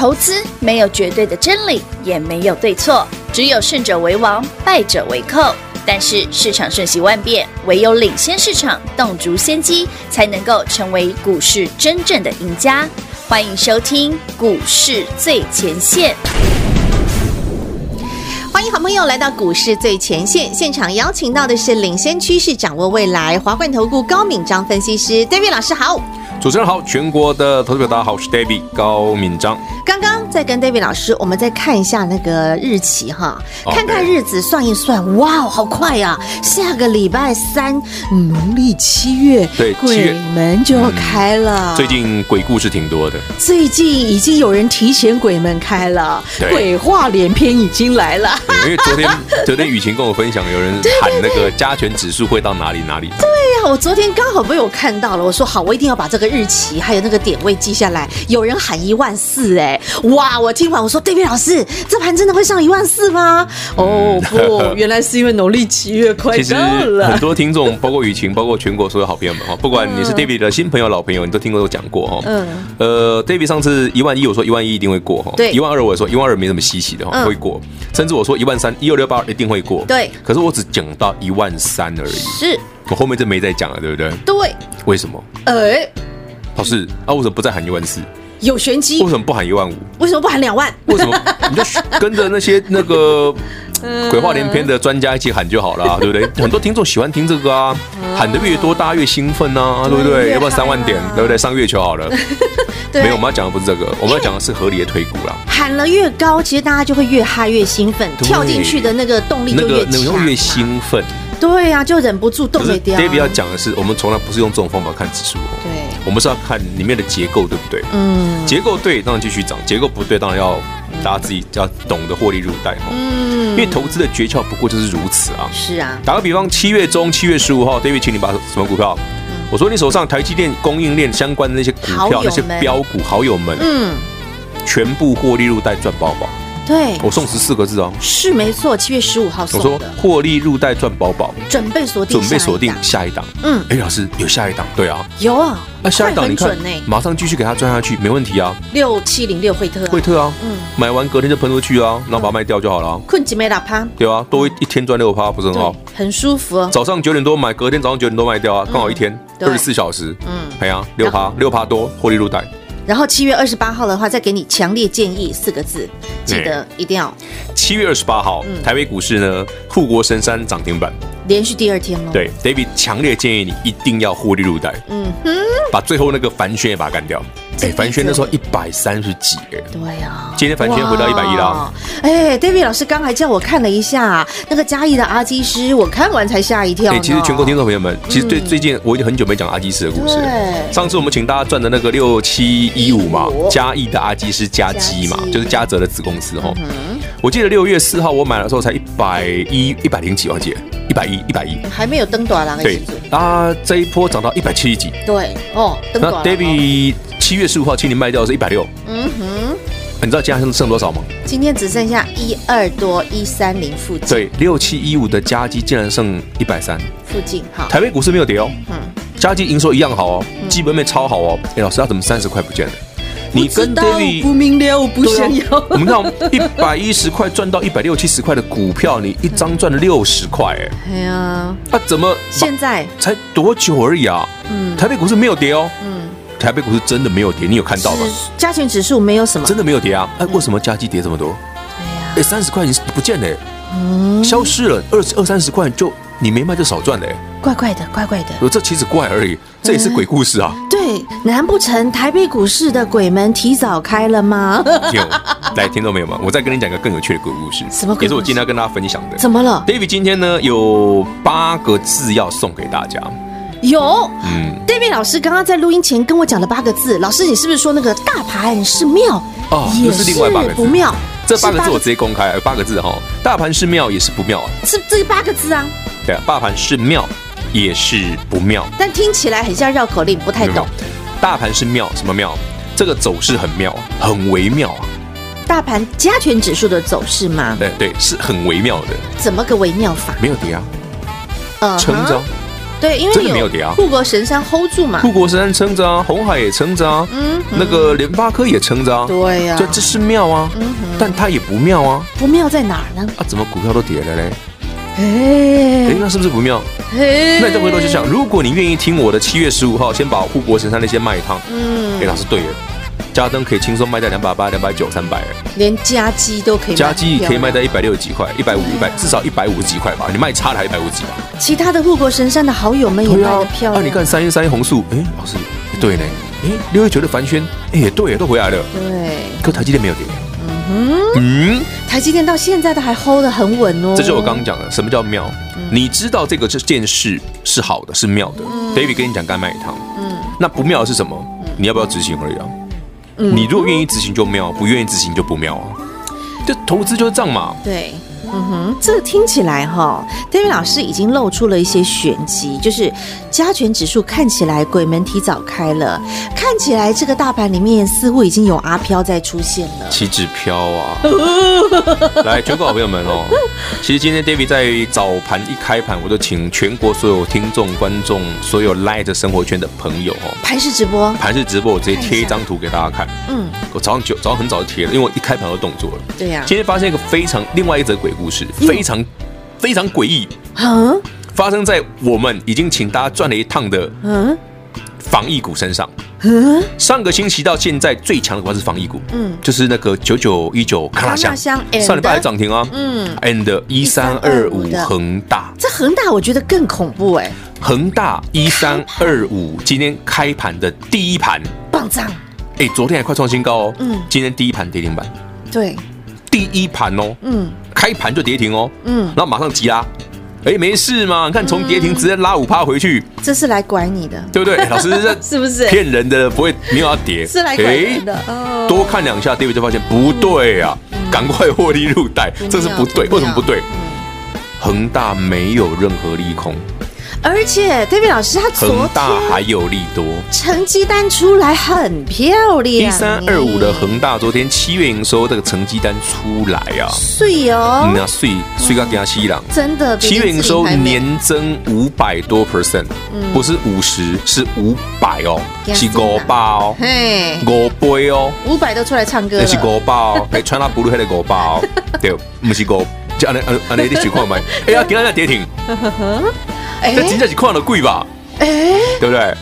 投资没有绝对的真理，也没有对错，只有胜者为王，败者为寇。但是市场瞬息万变，唯有领先市场，洞烛先机，才能够成为股市真正的赢家。欢迎收听《股市最前线》。欢迎好朋友来到股市最前线现场，邀请到的是领先趋势、掌握未来华冠投顾高敏章分析师，David 老师好。主持人好，全国的投资者大家好，我是 David 高敏章。刚刚在跟 David 老师，我们再看一下那个日期哈，哦、看看日子算一算，哇，好快呀、啊！下个礼拜三，农历七月，对，鬼门就要开了、嗯。最近鬼故事挺多的，最近已经有人提前鬼门开了，鬼话连篇已经来了。因为昨天 昨天雨晴跟我分享，有人喊那个加权指数会到哪里哪里。对呀、啊，我昨天刚好被我看到了，我说好，我一定要把这个。日期还有那个点位记下来，有人喊一万四哎，哇！我听完我说，David 老师，这盘真的会上一万四吗？哦不，原来是因为农历七月快到了。很多听众，包括雨晴，包括全国所有好朋友们哈，不管你是 David 的新朋友、老朋友，你都听过都讲过哈。嗯。呃，David 上次一万一，我说一万一一定会过哈。对。一万二，我说一万二没什么稀奇的哈，会过。甚至我说一万三，一二六八一定会过。对。可是我只讲到一万三而已。是。我后面就没再讲了，对不对？对。为什么？哎。老师啊，为什么不再喊一万四？有玄机。为什么不喊一万五？为什么不喊两万？为什么你就跟着那些 那个鬼话连篇的专家一起喊就好了，啊，对不对？很多听众喜欢听这个啊，喊的越多，大家越兴奋啊，对不对？要不要三万点？对不对？上月球好了。没有，我们要讲的不是这个，我们要讲的是合理的推估啦。喊了越高，其实大家就会越嗨越兴奋，跳进去的那个动力就越强，那个越兴奋。对呀，就忍不住动没掉。David 要讲的是，我们从来不是用这种方法看指数哦。对，我们是要看里面的结构对不对？嗯，结构对，当然继续涨；结构不对，当然要大家自己要懂得获利入袋哈。嗯，因为投资的诀窍不过就是如此啊。是啊，打个比方，七月中七月十五号，David 请你把什么股票？我说你手上台积电供应链相关的那些股票，那些标股好友们，嗯，全部获利入袋赚饱饱。对，我送十四个字哦，是没错，七月十五号送的。我说获利入袋赚饱饱，准备锁定，准备锁定下一档。嗯，哎，老师有下一档？对啊，有啊。那下一档你看，马上继续给他赚下去，没问题啊。六七零六惠特，惠特啊，嗯，买完隔天就喷出去啊，然后把它卖掉就好了。困几没打趴，对啊，多一天赚六趴，不是很好？很舒服哦。早上九点多买，隔天早上九点多卖掉啊，刚好一天二十四小时。嗯，哎呀，六趴六趴多，获利入袋。然后七月二十八号的话，再给你强烈建议四个字，记得一定要。七月二十八号，嗯台北股市呢，护国神山涨停板，连续第二天了。对，David 强烈建议你一定要获利入袋，嗯哼，把最后那个凡轩也把它干掉。哎，凡轩那时候一百三十几哎，对呀，今天凡轩回到一百一了。哎，David 老师刚还叫我看了一下那个嘉义的阿基师，我看完才吓一跳。哎，其实全国听众朋友们，其实对最近我已经很久没讲阿基师的故事。对，上次我们请大家赚的那个六七一五嘛，嘉义的阿基师嘉基嘛，就是嘉泽的子公司哈。我记得六月四号我买的时候才一百一一百零几，忘记了，一百一一百一，还没有登短了。对，啊，这一波涨到一百七十几。对，哦，那 David。七月十五号，请你卖掉的是一百六。嗯哼，你知道今天剩剩多少吗？今天只剩下一二多一三零附近。对，六七一五的加基竟然剩一百三附近。好，台北股市没有跌哦。嗯，加基营收一样好哦，基本面超好哦。哎，老师，他怎么三十块不见了？你跟 David 不明了，我不想要。我们看一百一十块赚到一百六七十块的股票，你一张赚了六十块，哎。哎呀，那怎么现在才多久而已啊？嗯，台北股市没有跌哦。嗯。台北股市真的没有跌，你有看到吗？加权指数没有什么，真的没有跌啊！哎，为什么加基跌这么多？对呀，哎，三十块你是不见了，嗯，消失了，二二三十块就你没卖就少赚了，怪怪的，怪怪的。这其实怪而已，这也是鬼故事啊。对，难不成台北股市的鬼门提早开了吗？有，来，听到没有嘛？我再跟你讲一个更有趣的鬼故事，什么？也是我今天要跟大家分享的。怎么了？David 今天呢有八个字要送给大家。有，嗯，David 老师刚刚在录音前跟我讲了八个字。老师，你是不是说那个大盘是妙？哦，也是另外八个字不妙。这八个字我直接公开，八个字哈。大盘是妙也是不妙啊。是这八个字啊？对啊，大盘是庙也是不妙。但听起来很像绕口令，不太懂。大盘是妙，什么妙？这个走势很妙，很微妙啊。大盘加权指数的走势吗？对对，是很微妙的。怎么个微妙法？没有跌啊，撑着。对，因为真的没有跌啊。护国神山 hold 住嘛，护国神山撑着啊，红海也撑着啊，嗯，那个联发科也撑着啊。对呀，这这是妙啊，嗯，但它也不妙啊。不妙在哪儿呢？啊，怎么股票都跌了嘞？哎，那是不是不妙？那你再回头去想，如果你愿意听我的七月十五号，先把护国神山那些卖一趟。嗯，哎，老师对了，加登可以轻松卖在两百八、两百九、三百，连家机都可以。加机可以卖在一百六十几块、一百五、一百，至少一百五十几块吧？你卖差了还一百五十几吧？其他的护国神山的好友们也卖的漂亮。啊，你看三一三一红树，哎，老师，对呢。哎，六一九的凡轩，哎，也对，都回来了。对，可台积电没有跌。嗯嗯，台积电到现在都还 hold 得很稳哦。这就是我刚刚讲的，什么叫妙？你知道这个这件事是好的，是妙的。David 跟你讲，该卖一趟。嗯，那不妙的是什么？你要不要执行而已啊？你如果愿意执行就妙，不愿意执行就不妙啊。就投资就是这样嘛。对。嗯哼，这个听起来哈，David 老师已经露出了一些玄机，就是加权指数看起来鬼门提早开了，看起来这个大盘里面似乎已经有阿飘在出现了。岂止飘啊！来，全国好朋友们哦，其实今天 David 在早盘一开盘，我就请全国所有听众、观众、所有 Light 生活圈的朋友哦，盘式直播，盘式直播，我直接贴一张图给大家看。嗯，我早上九早上很早就贴了，因为我一开盘就动作了。对呀，今天发现一个非常另外一则鬼。故事非常非常诡异，嗯，发生在我们已经请大家转了一趟的嗯防疫股身上，嗯，上个星期到现在最强的股是防疫股，嗯，就是那个九九一九康那香，上礼拜还涨停啊，嗯，and 一三二五恒大，这恒大我觉得更恐怖哎，恒大一三二五今天开盘的第一盘。暴涨，哎，昨天还快创新高哦，嗯，今天第一盘跌停板，对。第一盘哦，嗯，开盘就跌停哦，嗯，然后马上急拉，哎，没事嘛，你看从跌停直接拉五趴回去，这是来拐你的，对不对？老师这是不是骗人的？不会没有要跌，是来拐人的。多看两下，David 就发现不对啊，赶快获利入袋，这是不对。为什么不对？恒大没有任何利空。而且，David 老师他昨大还有利多，成绩单出来很漂亮。一三二五的恒大昨天七月营收这个成绩单出来啊，碎哦，那碎碎到给西郎，真的，七月营收年增五百多 percent，不是五十，是五百哦，是五百哦，嘿，五倍哦，五百都出来唱歌了，是五百哦，哎，穿那布鲁黑的五百哦，对，不是五，就按按按那你情况买，哎呀，今天在跌停。这真的是看了贵吧？哎，对不对？哎，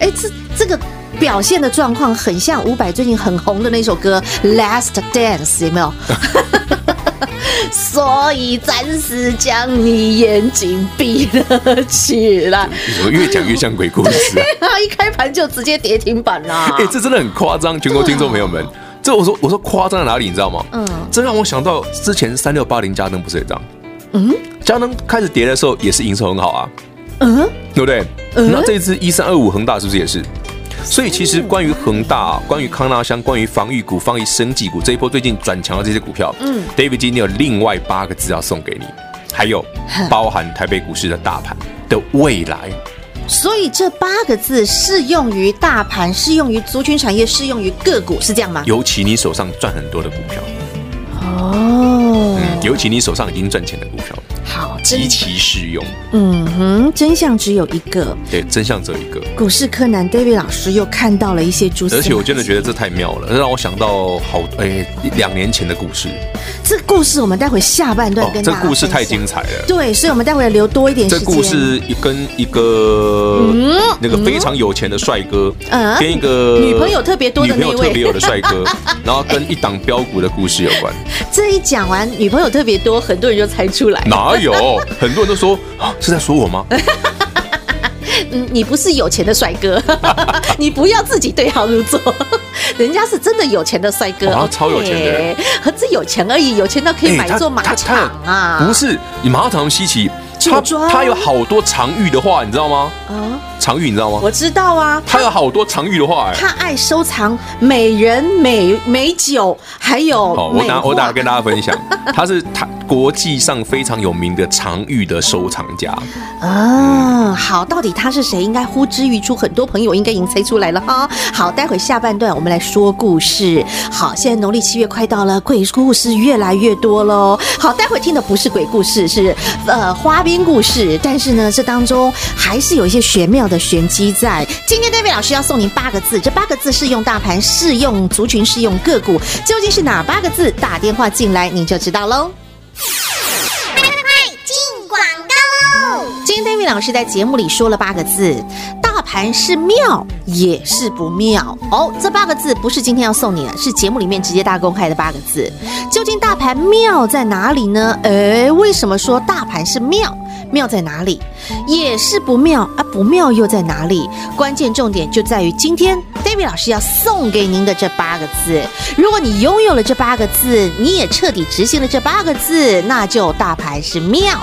哎，这这个表现的状况很像伍佰最近很红的那首歌《Last Dance》，有没有？所以暂时将你眼睛闭了起来。怎么越讲越像鬼故事 啊？一开盘就直接跌停板啦！哎，这真的很夸张，全国听众朋友们，这我说我说夸张在哪里？你知道吗？嗯，这让我想到之前三六八零加登不是也这样？嗯。佳能开始跌的时候也是营收很好啊，嗯，对不对？嗯，那这一次一三二五恒大是不是也是？所以其实关于恒大、啊关于康纳香、关于防御股、防御生技股这一波最近转强的这些股票，嗯，David 今天有另外八个字要送给你，还有 包含台北股市的大盘的未来。所以这八个字适用于大盘，适用于族群产业，适用于个股，是这样吗？尤其你手上赚很多的股票，哦，嗯，尤其你手上已经赚钱的股票。好，极其适用。嗯哼，真相只有一个。对，真相只有一个。股市柯南 David 老师又看到了一些蛛丝，而且我真的觉得这太妙了，让我想到好哎两年前的故事。这故事我们待会下半段跟大家、哦、这故事太精彩了。对，所以我们待会留多一点时间。这故事跟一个、嗯、那个非常有钱的帅哥，嗯，跟一个女朋友特别多的女朋友特别有的帅哥，然后跟一档标股的故事有关。这一讲完，女朋友特别多，很多人就猜出来。哪有？很多人都说啊，是在说我吗？嗯，你不是有钱的帅哥，你不要自己对号入座。人家是真的有钱的帅哥，哦，超有钱的，何止有钱而已，有钱到可以买一座马场啊！不是，你马场稀奇，他他有好多常遇的话，你知道吗？啊。常玉，你知道吗？我知道啊，他有好多常玉的画哎。他爱收藏美人美美酒，还有好，我打我打跟大家分享，他是他国际上非常有名的常玉的收藏家啊。好，到底他是谁？应该呼之欲出，很多朋友应该已经猜出来了哈。好，待会下半段我们来说故事。好，现在农历七月快到了，鬼故事越来越多喽。好，待会听的不是鬼故事，是呃花边故事，但是呢，这当中还是有一些玄妙的玄机在。今天 David 老师要送您八个字，这八个字适用大盘，适用族群，适用个股，究竟是哪八个字？打电话进来你就知道喽。今天 David 老师在节目里说了八个字：大盘是妙，也是不妙。哦，这八个字不是今天要送你的，是节目里面直接大公开的八个字。究竟大盘妙在哪里呢？诶，为什么说大盘是妙？妙在哪里？也是不妙啊，不妙又在哪里？关键重点就在于今天 David 老师要送给您的这八个字。如果你拥有了这八个字，你也彻底执行了这八个字，那就大牌是妙。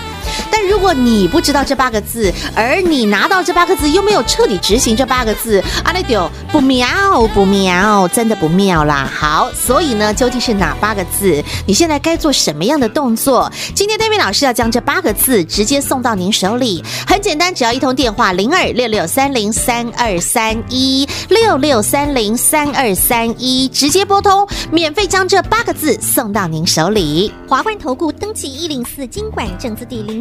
但如果你不知道这八个字，而你拿到这八个字又没有彻底执行这八个字，阿那丢不妙不妙，真的不妙啦。好，所以呢，究竟是哪八个字？你现在该做什么样的动作？今天戴明老师要将这八个字直接送到您手里，很简单，只要一通电话零二六六三零三二三一六六三零三二三一，直接拨通，免费将这八个字送到您手里。华冠投顾登记一零四金管证字第零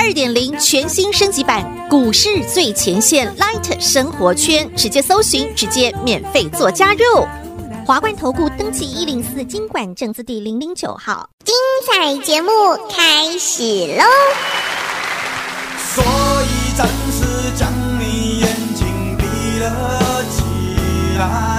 二点零全新升级版股市最前线 Light 生活圈，直接搜寻，直接免费做加入。华冠投顾登记一零四经管证字第零零九号，精彩节目开始喽！所以暂时将你眼睛闭了起来。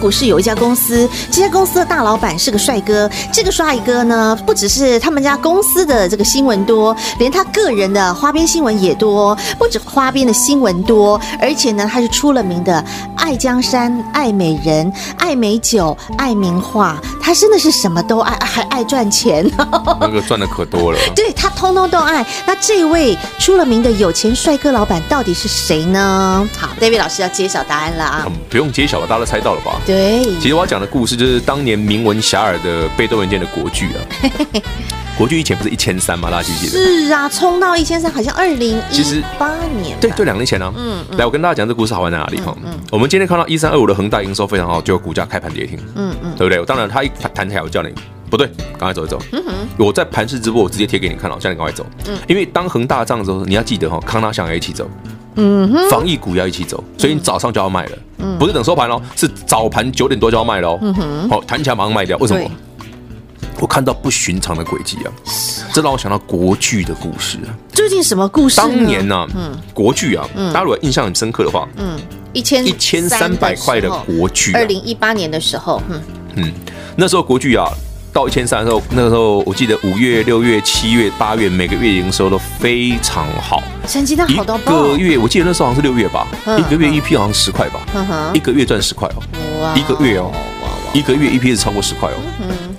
股市有一家公司，这家公司的大老板是个帅哥。这个帅哥呢，不只是他们家公司的这个新闻多，连他个人的花边新闻也多。不止花边的新闻多，而且呢，他是出了名的爱江山、爱美人、爱美酒、爱名画。他真的是什么都爱，还爱赚钱。那个赚的可多了。对，他通通都爱。那这位出了名的有钱帅哥老板到底是谁呢？好，David 老师要揭晓答案了啊！嗯、不用揭晓了，大家都猜到了吧？对。其实我要讲的故事就是当年名闻遐迩的被动元件的国巨啊。国巨以前不是一千三吗？大家记得？是啊，冲到一千三，好像二零一八年。对对，两年前呢、啊。嗯。来，我跟大家讲这故事好玩在哪里？哈、嗯，嗯、我们今天看到一三二五的恒大营收非常好，就股价开盘跌停。嗯嗯。对不对？当然，他一弹起来，我叫你不对，赶快走一走。嗯哼。我在盘市直播，我直接贴给你看了，叫你赶快走。嗯。因为当恒大涨的时候，你要记得哈，康纳想也一起走。嗯哼。防疫股要一起走，所以你早上就要卖了。嗯。不是等收盘哦，是早盘九点多就要卖了。嗯哼。好，弹起来马上卖掉，为什么？我看到不寻常的轨迹啊，这让我想到国剧的故事啊。究竟什么故事？当年呢，嗯，国剧啊，大家如果印象很深刻的话，嗯，一千一千三百块的国巨，二零一八年的时候，嗯嗯，那时候国剧啊，到一千三的时候，那个时候我记得五月、六月、七月、八月每个月营收都非常好，成绩单好到爆。一个月我记得那时候好像是六月吧，一个月一批好像十块吧，一个月赚十块哦，一个月哦，一个月一批是超过十块哦。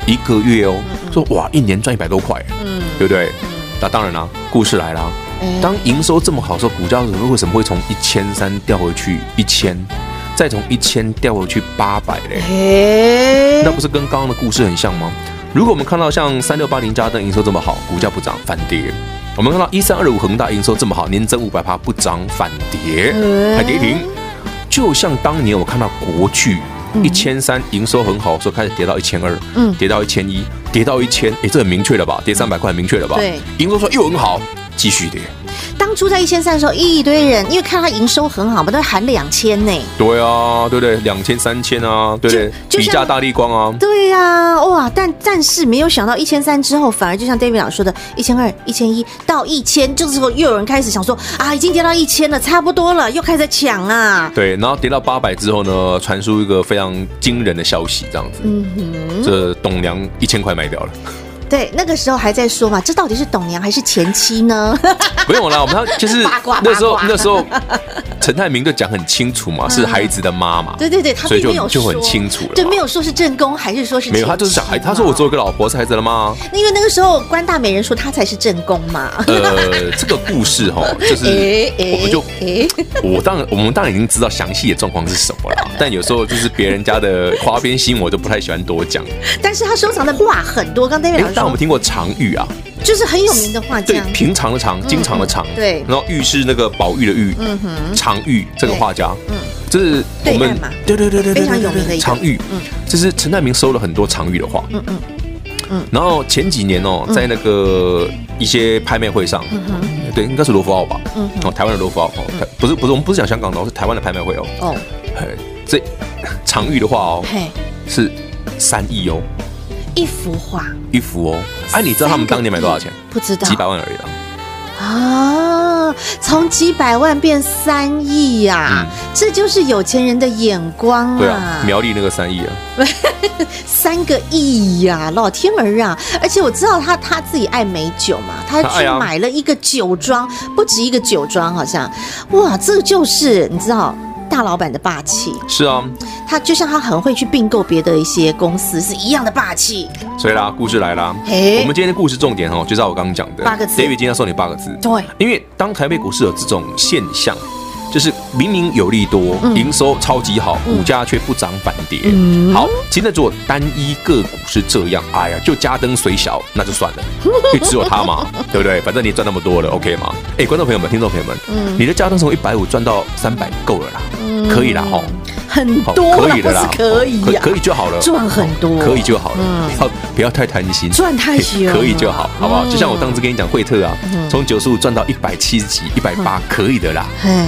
一个月哦，说哇，一年赚一百多块，嗯，对不对？那当然啦，故事来了。当营收这么好的时候，股价为什么会从一千三掉回去一千，再从一千掉回去八百嘞？那不是跟刚刚的故事很像吗？如果我们看到像三六八零家登营收这么好，股价不涨反跌；我们看到一三二五恒大营收这么好，年增五百趴不涨反跌，还跌停。就像当年我看到国巨。一千三营收很好，说开始跌到一千二，嗯，跌到一千一，跌到一千，哎，这很明确了吧？跌三百块，很明确了吧？对，营收说又很好，继续跌。当初在一千三的时候，一堆人因为看他营收很好嘛，都喊两千呢。对啊，对不对？两千、三千啊，对不对？比价大力光啊。对呀，哇！但但是没有想到一千三之后，反而就像 David 老师说的，一千二、一千一到一千，就是说又有人开始想说啊，已经跌到一千了，差不多了，又开始抢啊。对，然后跌到八百之后呢，传出一个非常惊人的消息，这样子，嗯哼，这董娘一千块卖掉了。对，那个时候还在说嘛，这到底是董娘还是前妻呢？不用了，我们就是那时候那时候陈泰明就讲很清楚嘛，是孩子的妈妈。对对对，他并没有就很清楚了，对，没有说是正宫还是说是没有，他就是小孩，他说我做一个老婆是孩子的妈。那因为那个时候关大美人说他才是正宫嘛。呃，这个故事哈，就是我们就 我当然我们当然已经知道详细的状况是什么了，但有时候就是别人家的花边新闻，我就不太喜欢多讲。但是他收藏的画很多，刚才那但我们听过常玉啊，就是很有名的画家。对，平常的常，经常的常。对，然后玉是那个宝玉的玉。嗯哼，常玉这个画家，嗯，这是我们对对对对非常有名的常玉。嗯，这是陈泰明收了很多常玉的画。嗯嗯嗯。然后前几年哦，在那个一些拍卖会上，对，应该是罗浮奥吧。嗯。哦，台湾的罗浮奥哦，不是不是，我们不是讲香港的，是台湾的拍卖会哦。哦。这常玉的画哦，嘿是三亿哦。一幅画，一幅哦。哎，你知道他们当年买多少钱？不知道，几百万而已了。啊，从几百万变三亿呀！这就是有钱人的眼光啊！对啊，苗栗那个三亿啊，三个亿呀，老天儿啊！而且我知道他他自己爱美酒嘛，他去买了一个酒庄，不止一个酒庄，好像哇，这就是你知道。大老板的霸气是啊，他就像他很会去并购别的一些公司是一样的霸气。所以啦，故事来啦，嘿我们今天的故事重点哦，就照我刚刚讲的八个字。David 今天要送你八个字，对，因为当台北股市有这种现象。就是明明有利多，营收超级好，股价却不涨反跌。好，现在如果单一个股是这样，哎呀，就家登随小，那就算了，因为只有他嘛，对不对？反正你赚那么多了，OK 吗？哎，观众朋友们，听众朋友们，你的家登从一百五赚到三百，够了啦，可以啦，哈。很多可以的啦，可以可以就好了，赚很多可以就好了，不要不要太贪心，赚太凶 可以就好，好不好？就像我当时跟你讲，惠特啊，从九十五赚到一百七十几、一百八，可以的啦。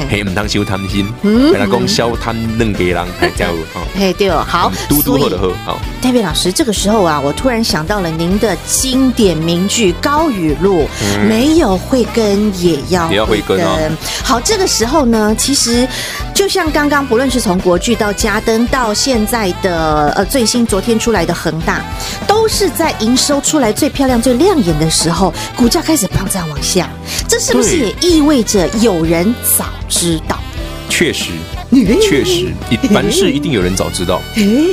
嘿，唔当修贪心，给他供销贪嫩给人，还加油啊！嘿，对哦，好，嘟嘟喝的喝。好，David 老师，这个时候啊，我突然想到了您的经典名句高语录：没有慧根也要也要慧根啊。好，这个时候呢，其实。就像刚刚不论是从国巨到嘉登到现在的呃最新昨天出来的恒大，都是在营收出来最漂亮、最亮眼的时候，股价开始飙涨往下。这是不是也意味着有人早知道？确实，确实，凡事一定有人早知道。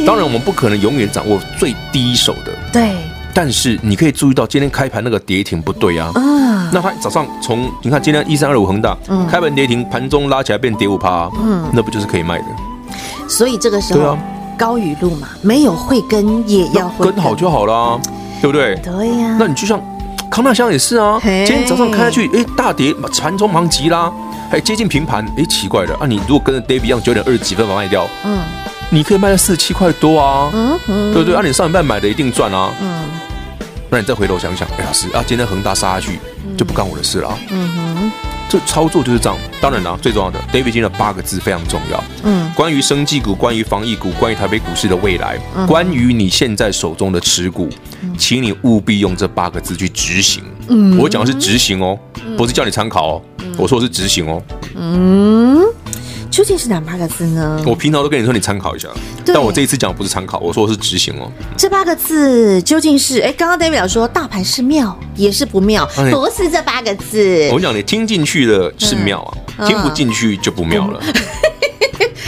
当然，我们不可能永远掌握最第一手的。对。但是你可以注意到，今天开盘那个跌停不对啊。嗯。那它早上从你看今天一三二五恒大，嗯，开盘跌停，盘中拉起来变跌五趴，嗯，那不就是可以卖的？所以这个时候，对啊，高语露嘛，没有会跟也要跟好就好了，对不对？对呀。那你就像康大香也是啊，今天早上开下去，哎，大跌，盘中忙急啦。还接近平盘，哎，奇怪的啊！你如果跟着 David 一样九点二十几分把它卖掉，嗯，你可以卖到四十七块多啊，嗯嗯，对不对？按、啊、你上一半买的一定赚啊，嗯，那你再回头想想，哎，老师啊，今天恒大杀下去就不干我的事了，啊，嗯哼，这操作就是这样。当然了，最重要的，David 今天的八个字非常重要，嗯，关于生技股，关于防疫股，关于台北股市的未来，嗯、关于你现在手中的持股，请你务必用这八个字去执行。嗯，我讲的是执行哦，不是叫你参考哦。我说的是执行哦，嗯，究竟是哪八个字呢？我平常都跟你说你参考一下，但我这一次讲不是参考，我说的是执行哦。这八个字究竟是？哎，刚刚 David 说大盘是妙也是不妙，啊、不是这八个字。我跟你讲，你听进去的是妙啊，嗯、听不进去就不妙了。嗯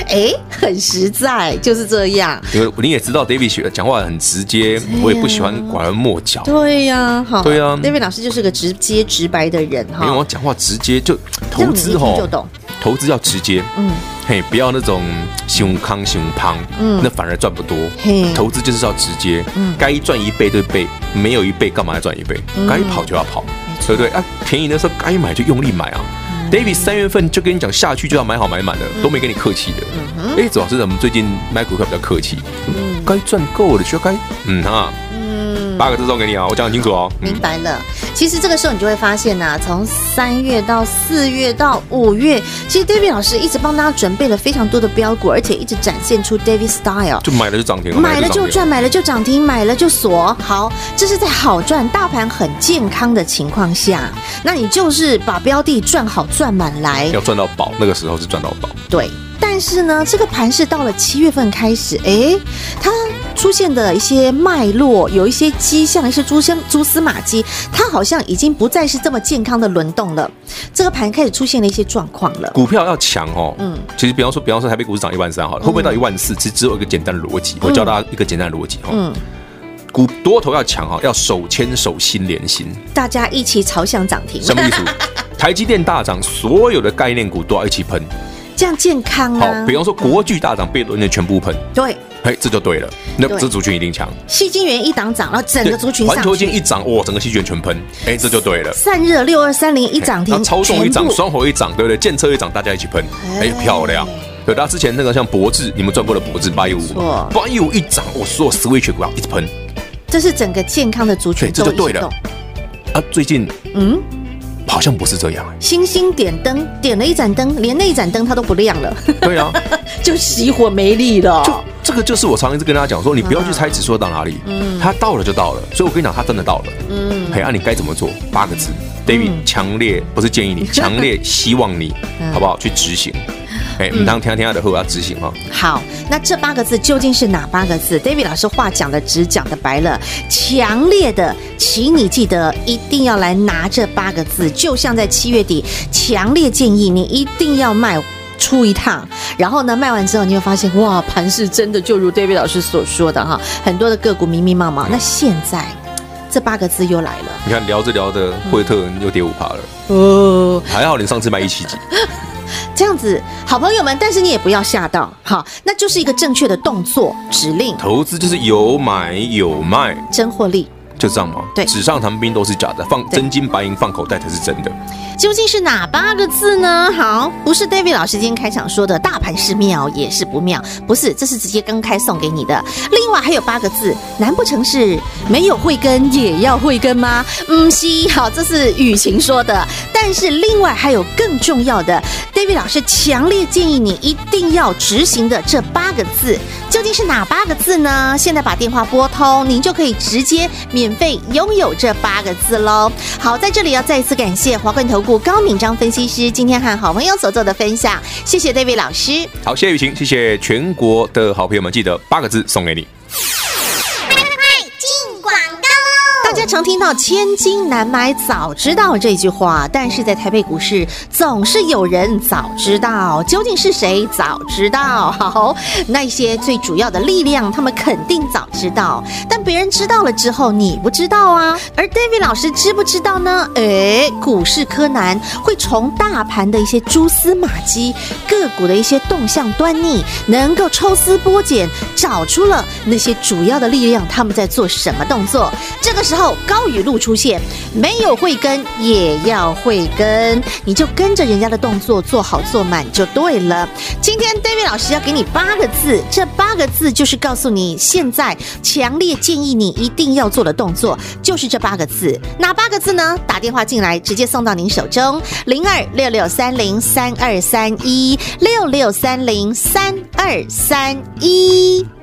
哎，很实在，就是这样。因为你也知道，David 学讲话很直接，啊、我也不喜欢拐弯抹角。对呀、啊，好，对呀、啊。David 老师就是个直接直白的人哈。因为我讲话直接，就投资哈，就懂。投资要直接，嗯，嘿，不要那种熊康熊胖，嗯，那反而赚不多。嘿，投资就是要直接，嗯，该赚一倍就倍，没有一倍干嘛要赚一倍？嗯、该跑就要跑，错对不对？啊，便宜的时候该买就用力买啊。David 三月份就跟你讲下去就要买好买满的，都没跟你客气的。哎，主要是我们最近买股票比较客气，该赚够了就该嗯哈。八个字送给你啊，我讲很清楚哦。明白了。其实这个时候你就会发现呐，从三月到四月到五月，其实 David 老师一直帮大家准备了非常多的标股，而且一直展现出 David Style。就买了就涨停，买了就赚，买了就涨停，买了就锁。好，这是在好赚、大盘很健康的情况下，那你就是把标的赚好赚满来，要赚到宝，那个时候是赚到宝。对。但是呢，这个盘是到了七月份开始，哎，它出现的一些脉络，有一些迹象，一些蛛丝蛛丝马迹，它好像已经不再是这么健康的轮动了。这个盘开始出现了一些状况了。股票要强哦，嗯，其实比方说，比方说台北股市涨一万三好了，会不会到一万四？其实只有一个简单的逻辑，我教大家一个简单的逻辑哈，嗯，股多头要强哈，要手牵手心连心，大家一起朝向涨停。什么意思？台积电大涨，所有的概念股都要一起喷。这样健康啊！好，比方说国巨大涨，被轮的全部喷。对，哎，这就对了。那这族群一定强。矽晶圆一档涨，然后整个族群上。环球金一涨，哇，整个矽晶圆全喷。哎，这就对了。散热六二三零一涨停，超重一涨，双火一涨，对不对？建车一涨，大家一起喷。哎，漂亮。对，大家之前那个像博智，你们赚过的博智八一五，八一五一涨，我所有 switch 股一直喷。这是整个健康的族群，这就对了。啊，最近，嗯。好像不是这样，星星点灯，点了一盏灯，连那一盏灯它都不亮了。对啊，就熄火没力了。就这个就是我常常一直跟大家讲说，你不要去猜指数到哪里，嗯，它到了就到了。所以我跟你讲，它真的到了。嗯，嘿，那你该怎么做？八个字，David 强烈不是建议你，强烈希望你，好不好？去执行。哎，你当天天的后要执行哦。好，那这八个字究竟是哪八个字？David 老师话讲的直，讲的白了，强烈的，请你记得一定要来拿这八个字，就像在七月底，强烈建议你一定要卖出一趟，然后呢，卖完之后你会发现，哇，盘是真的就如 David 老师所说的哈，很多的个股迷迷茫茫。那现在这八个字又来了，你看聊着聊着，惠特又跌五趴了，哦，还好你上次卖一七几。这样子，好朋友们，但是你也不要吓到，好，那就是一个正确的动作指令。投资就是有买有卖，真获利。就这样吗？对，纸上谈兵都是假的，放真金白银放口袋才是真的。究竟是哪八个字呢？好，不是 David 老师今天开场说的大盘是妙也是不妙，不是，这是直接刚开送给你的。另外还有八个字，难不成是没有慧根也要慧根吗？嗯，西，好，这是雨晴说的。但是另外还有更重要的，David 老师强烈建议你一定要执行的这八个字，究竟是哪八个字呢？现在把电话拨通，您就可以直接免费拥有这八个字喽。好，在这里要再一次感谢华冠投顾高敏章分析师今天和好朋友所做的分享，谢谢 David 老师。好，谢谢雨晴，谢谢全国的好朋友们，记得八个字送给你。常听到“千金难买早知道”这句话，但是在台北股市总是有人早知道，究竟是谁早知道？好，那些最主要的力量，他们肯定早知道，但别人知道了之后，你不知道啊。而 David 老师知不知道呢？诶，股市柯南会从大盘的一些蛛丝马迹、个股的一些动向端倪，能够抽丝剥茧，找出了那些主要的力量，他们在做什么动作。这个时候。高语录出现，没有会跟也要会跟，你就跟着人家的动作做好做满就对了。今天 David 老师要给你八个字，这八个字就是告诉你现在强烈建议你一定要做的动作，就是这八个字。哪八个字呢？打电话进来，直接送到您手中，零二六六三零三二三一六六三零三二三一。